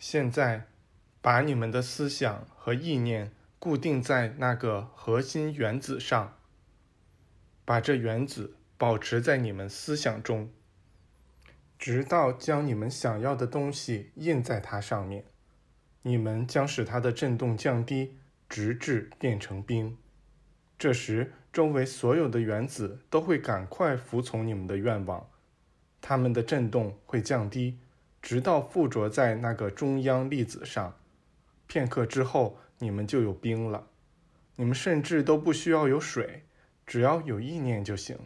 现在，把你们的思想和意念固定在那个核心原子上，把这原子保持在你们思想中，直到将你们想要的东西印在它上面。你们将使它的振动降低，直至变成冰。这时，周围所有的原子都会赶快服从你们的愿望，它们的振动会降低。直到附着在那个中央粒子上，片刻之后，你们就有冰了。你们甚至都不需要有水，只要有意念就行。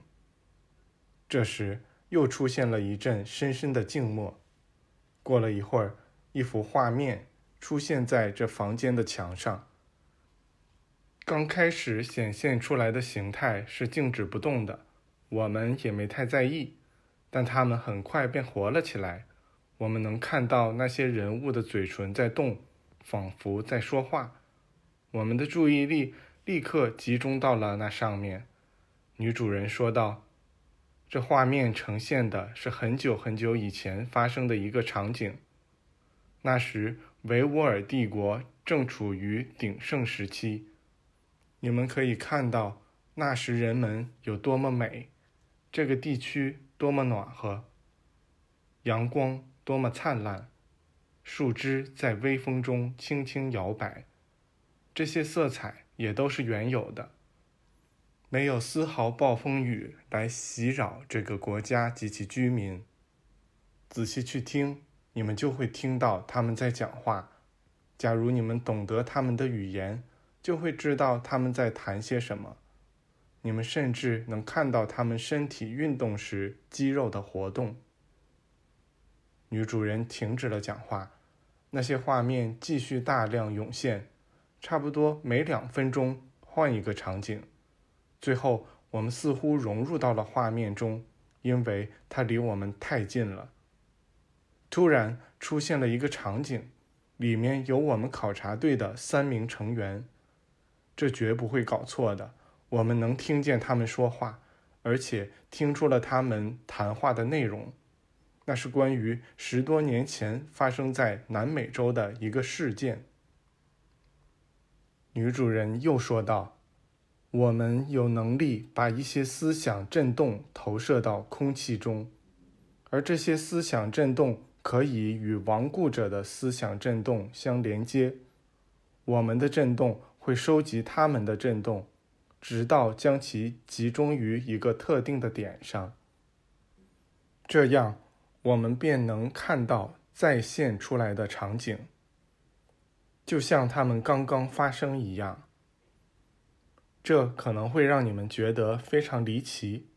这时，又出现了一阵深深的静默。过了一会儿，一幅画面出现在这房间的墙上。刚开始显现出来的形态是静止不动的，我们也没太在意，但它们很快便活了起来。我们能看到那些人物的嘴唇在动，仿佛在说话。我们的注意力立刻集中到了那上面。女主人说道：“这画面呈现的是很久很久以前发生的一个场景。那时维吾尔帝国正处于鼎盛时期。你们可以看到那时人们有多么美，这个地区多么暖和，阳光。”多么灿烂！树枝在微风中轻轻摇摆，这些色彩也都是原有的，没有丝毫暴风雨来袭扰这个国家及其居民。仔细去听，你们就会听到他们在讲话。假如你们懂得他们的语言，就会知道他们在谈些什么。你们甚至能看到他们身体运动时肌肉的活动。女主人停止了讲话，那些画面继续大量涌现，差不多每两分钟换一个场景。最后，我们似乎融入到了画面中，因为它离我们太近了。突然出现了一个场景，里面有我们考察队的三名成员，这绝不会搞错的。我们能听见他们说话，而且听出了他们谈话的内容。那是关于十多年前发生在南美洲的一个事件。女主人又说道：“我们有能力把一些思想震动投射到空气中，而这些思想震动可以与亡故者的思想震动相连接。我们的震动会收集他们的震动，直到将其集中于一个特定的点上。这样。”我们便能看到再现出来的场景，就像他们刚刚发生一样。这可能会让你们觉得非常离奇，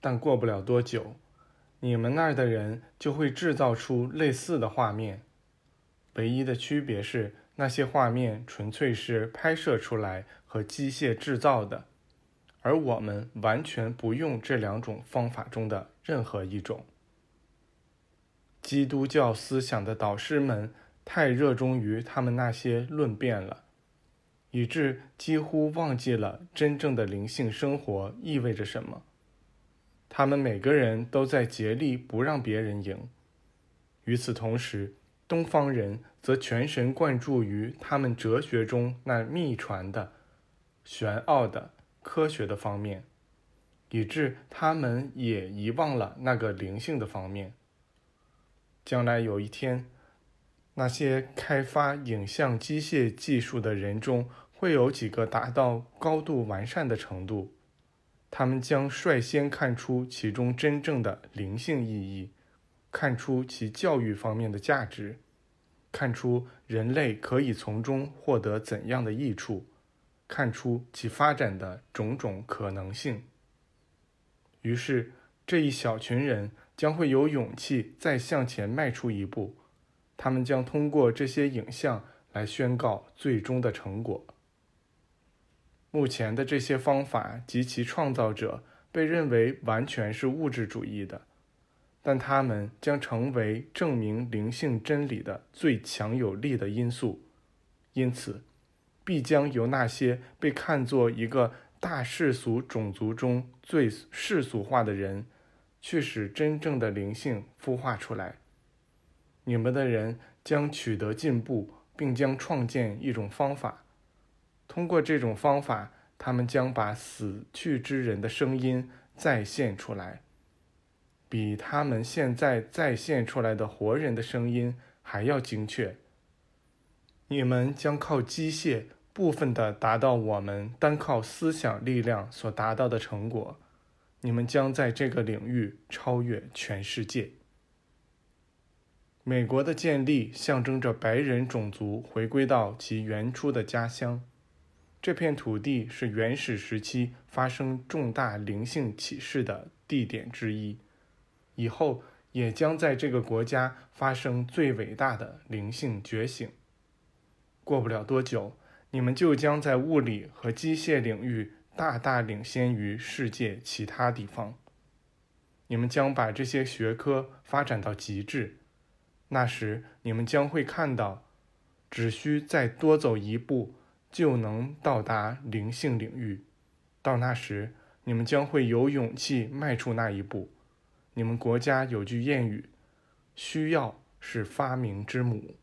但过不了多久，你们那儿的人就会制造出类似的画面。唯一的区别是，那些画面纯粹是拍摄出来和机械制造的，而我们完全不用这两种方法中的任何一种。基督教思想的导师们太热衷于他们那些论辩了，以致几乎忘记了真正的灵性生活意味着什么。他们每个人都在竭力不让别人赢。与此同时，东方人则全神贯注于他们哲学中那秘传的、玄奥的科学的方面，以致他们也遗忘了那个灵性的方面。将来有一天，那些开发影像机械技术的人中，会有几个达到高度完善的程度。他们将率先看出其中真正的灵性意义，看出其教育方面的价值，看出人类可以从中获得怎样的益处，看出其发展的种种可能性。于是，这一小群人。将会有勇气再向前迈出一步，他们将通过这些影像来宣告最终的成果。目前的这些方法及其创造者被认为完全是物质主义的，但他们将成为证明灵性真理的最强有力的因素，因此，必将由那些被看作一个大世俗种族中最世俗化的人。去使真正的灵性孵化出来。你们的人将取得进步，并将创建一种方法。通过这种方法，他们将把死去之人的声音再现出来，比他们现在再现出来的活人的声音还要精确。你们将靠机械部分的达到我们单靠思想力量所达到的成果。你们将在这个领域超越全世界。美国的建立象征着白人种族回归到其原初的家乡。这片土地是原始时期发生重大灵性启示的地点之一，以后也将在这个国家发生最伟大的灵性觉醒。过不了多久，你们就将在物理和机械领域大大领先于世界其他地方。你们将把这些学科发展到极致。那时，你们将会看到，只需再多走一步，就能到达灵性领域。到那时，你们将会有勇气迈出那一步。你们国家有句谚语：“需要是发明之母。”